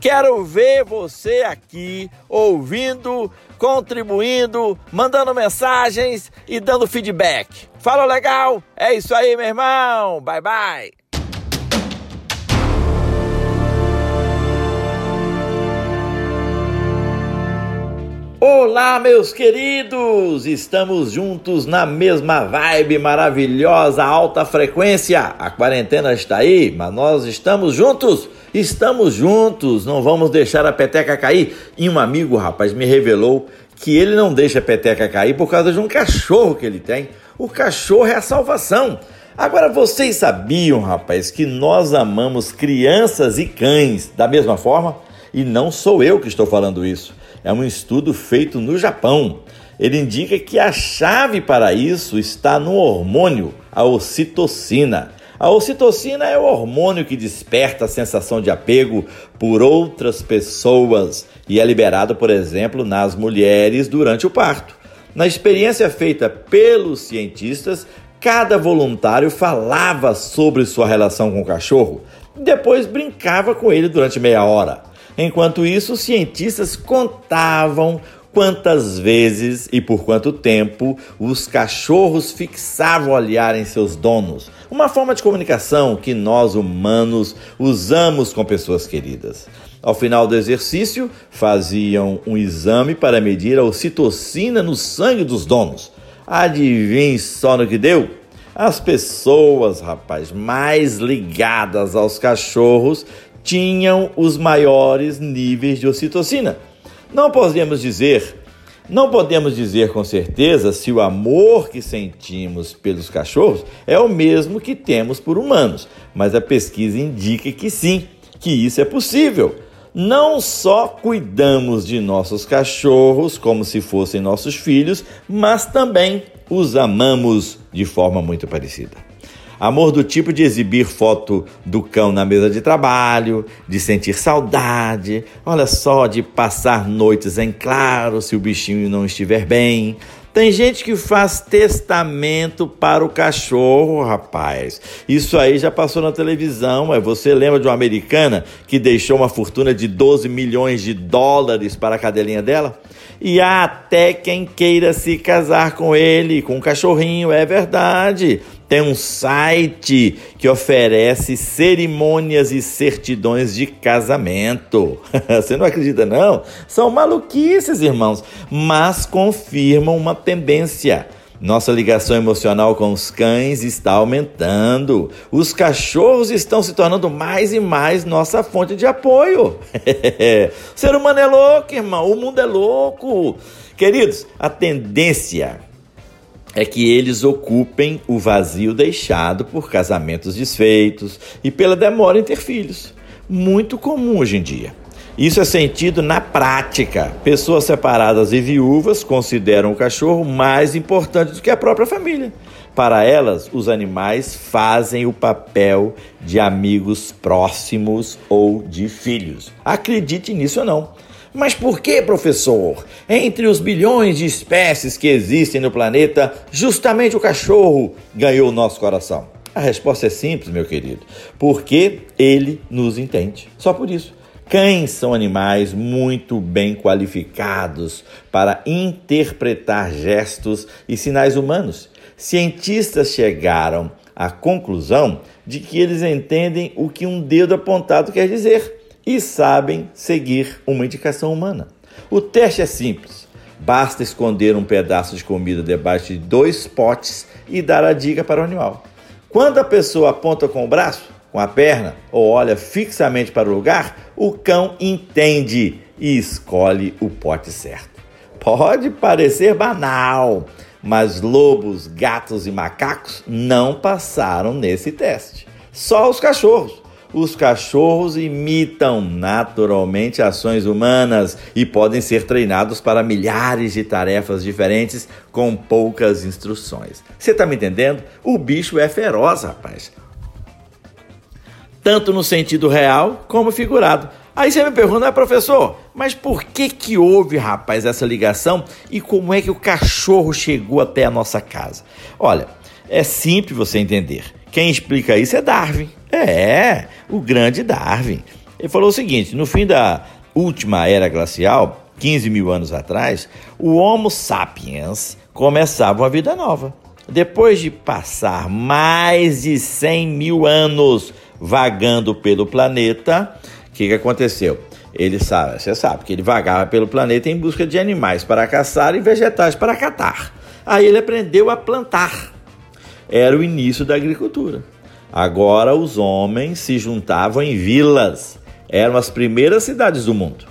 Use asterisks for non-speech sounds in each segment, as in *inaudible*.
Quero ver você aqui ouvindo, contribuindo, mandando mensagens e dando feedback. Fala legal? É isso aí, meu irmão. Bye bye. Olá, meus queridos! Estamos juntos na mesma vibe maravilhosa, alta frequência. A quarentena está aí, mas nós estamos juntos. Estamos juntos, não vamos deixar a peteca cair. E um amigo, rapaz, me revelou que ele não deixa a peteca cair por causa de um cachorro que ele tem. O cachorro é a salvação. Agora, vocês sabiam, rapaz, que nós amamos crianças e cães da mesma forma? E não sou eu que estou falando isso é um estudo feito no Japão. Ele indica que a chave para isso está no hormônio, a ocitocina. A ocitocina é o hormônio que desperta a sensação de apego por outras pessoas e é liberado, por exemplo, nas mulheres durante o parto. Na experiência feita pelos cientistas, cada voluntário falava sobre sua relação com o cachorro, depois brincava com ele durante meia hora. Enquanto isso, os cientistas contavam quantas vezes e por quanto tempo os cachorros fixavam olhar em seus donos. Uma forma de comunicação que nós humanos usamos com pessoas queridas. Ao final do exercício, faziam um exame para medir a ocitocina no sangue dos donos. Adivinhe só no que deu? As pessoas, rapaz, mais ligadas aos cachorros tinham os maiores níveis de ocitocina. Não podemos dizer, não podemos dizer com certeza se o amor que sentimos pelos cachorros é o mesmo que temos por humanos, mas a pesquisa indica que sim, que isso é possível. Não só cuidamos de nossos cachorros como se fossem nossos filhos, mas também os amamos de forma muito parecida. Amor do tipo de exibir foto do cão na mesa de trabalho, de sentir saudade, olha só, de passar noites em claro se o bichinho não estiver bem. Tem gente que faz testamento para o cachorro, rapaz. Isso aí já passou na televisão. Mas você lembra de uma americana que deixou uma fortuna de 12 milhões de dólares para a cadelinha dela? E há até quem queira se casar com ele, com um cachorrinho, é verdade. Tem um site que oferece cerimônias e certidões de casamento. *laughs* Você não acredita, não? São maluquices, irmãos, mas confirmam uma tendência. Nossa ligação emocional com os cães está aumentando. Os cachorros estão se tornando mais e mais nossa fonte de apoio. o *laughs* ser humano é louco, irmão. O mundo é louco. Queridos, a tendência é que eles ocupem o vazio deixado por casamentos desfeitos e pela demora em ter filhos. Muito comum hoje em dia. Isso é sentido na prática. Pessoas separadas e viúvas consideram o cachorro mais importante do que a própria família. Para elas, os animais fazem o papel de amigos próximos ou de filhos. Acredite nisso ou não. Mas por que, professor? Entre os bilhões de espécies que existem no planeta, justamente o cachorro ganhou nosso coração. A resposta é simples, meu querido. Porque ele nos entende. Só por isso. Cães são animais muito bem qualificados para interpretar gestos e sinais humanos. Cientistas chegaram à conclusão de que eles entendem o que um dedo apontado quer dizer e sabem seguir uma indicação humana. O teste é simples. Basta esconder um pedaço de comida debaixo de dois potes e dar a dica para o animal. Quando a pessoa aponta com o braço, com a perna ou olha fixamente para o lugar, o cão entende e escolhe o pote certo. Pode parecer banal, mas lobos, gatos e macacos não passaram nesse teste. Só os cachorros. Os cachorros imitam naturalmente ações humanas e podem ser treinados para milhares de tarefas diferentes com poucas instruções. Você está me entendendo? O bicho é feroz, rapaz. Tanto no sentido real como figurado. Aí você me pergunta, professor, mas por que que houve, rapaz, essa ligação e como é que o cachorro chegou até a nossa casa? Olha, é simples você entender. Quem explica isso é Darwin. É, o grande Darwin. Ele falou o seguinte: no fim da última era glacial, 15 mil anos atrás, o Homo sapiens começava uma vida nova. Depois de passar mais de 100 mil anos vagando pelo planeta, o que, que aconteceu? Ele sabe, você sabe que ele vagava pelo planeta em busca de animais para caçar e vegetais para catar. Aí ele aprendeu a plantar. Era o início da agricultura. Agora os homens se juntavam em vilas. Eram as primeiras cidades do mundo.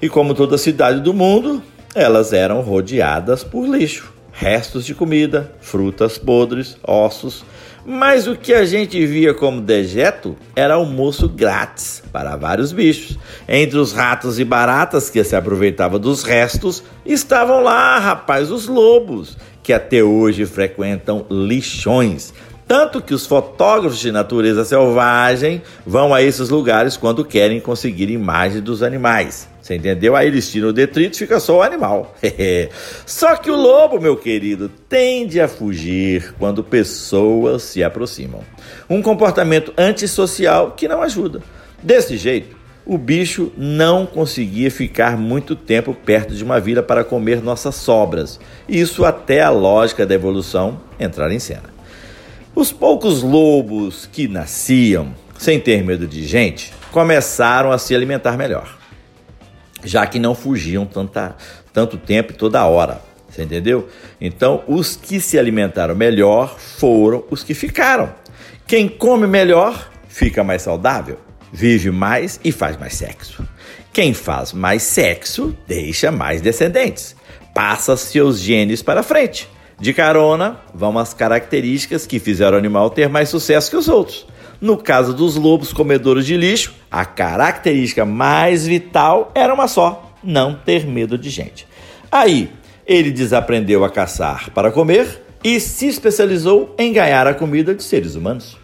E como toda cidade do mundo, elas eram rodeadas por lixo, restos de comida, frutas podres, ossos. Mas o que a gente via como dejeto era almoço grátis para vários bichos. Entre os ratos e baratas que se aproveitavam dos restos, estavam lá, rapaz, os lobos, que até hoje frequentam lixões tanto que os fotógrafos de natureza selvagem vão a esses lugares quando querem conseguir imagens dos animais. Você entendeu? Aí eles tiram o detrito e fica só o animal. *laughs* só que o lobo, meu querido, tende a fugir quando pessoas se aproximam. Um comportamento antissocial que não ajuda. Desse jeito, o bicho não conseguia ficar muito tempo perto de uma vila para comer nossas sobras. Isso até a lógica da evolução entrar em cena. Os poucos lobos que nasciam sem ter medo de gente começaram a se alimentar melhor, já que não fugiam tanta, tanto tempo e toda hora. Você entendeu? Então, os que se alimentaram melhor foram os que ficaram. Quem come melhor fica mais saudável, vive mais e faz mais sexo. Quem faz mais sexo deixa mais descendentes, passa seus genes para frente. De carona, vão as características que fizeram o animal ter mais sucesso que os outros. No caso dos lobos comedores de lixo, a característica mais vital era uma só: não ter medo de gente. Aí, ele desaprendeu a caçar para comer e se especializou em ganhar a comida de seres humanos.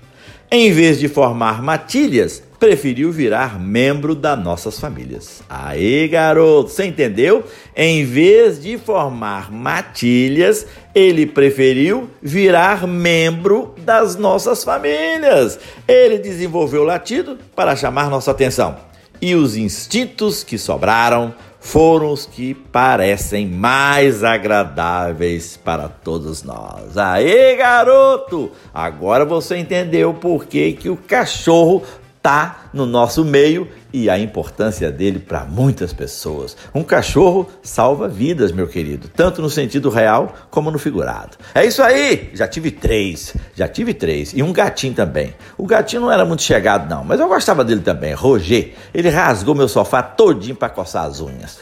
Em vez de formar matilhas, preferiu virar membro das nossas famílias. Aí, garoto, você entendeu? Em vez de formar matilhas, ele preferiu virar membro das nossas famílias. Ele desenvolveu o latido para chamar nossa atenção. E os instintos que sobraram foram os que parecem mais agradáveis para todos nós. Aí, garoto! Agora você entendeu por que, que o cachorro tá no nosso meio e a importância dele para muitas pessoas. Um cachorro salva vidas, meu querido, tanto no sentido real como no figurado. É isso aí! Já tive três, já tive três. E um gatinho também. O gatinho não era muito chegado, não, mas eu gostava dele também. Roger, ele rasgou meu sofá todinho para coçar as unhas.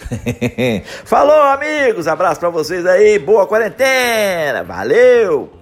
*laughs* Falou, amigos! Abraço para vocês aí, boa quarentena! Valeu!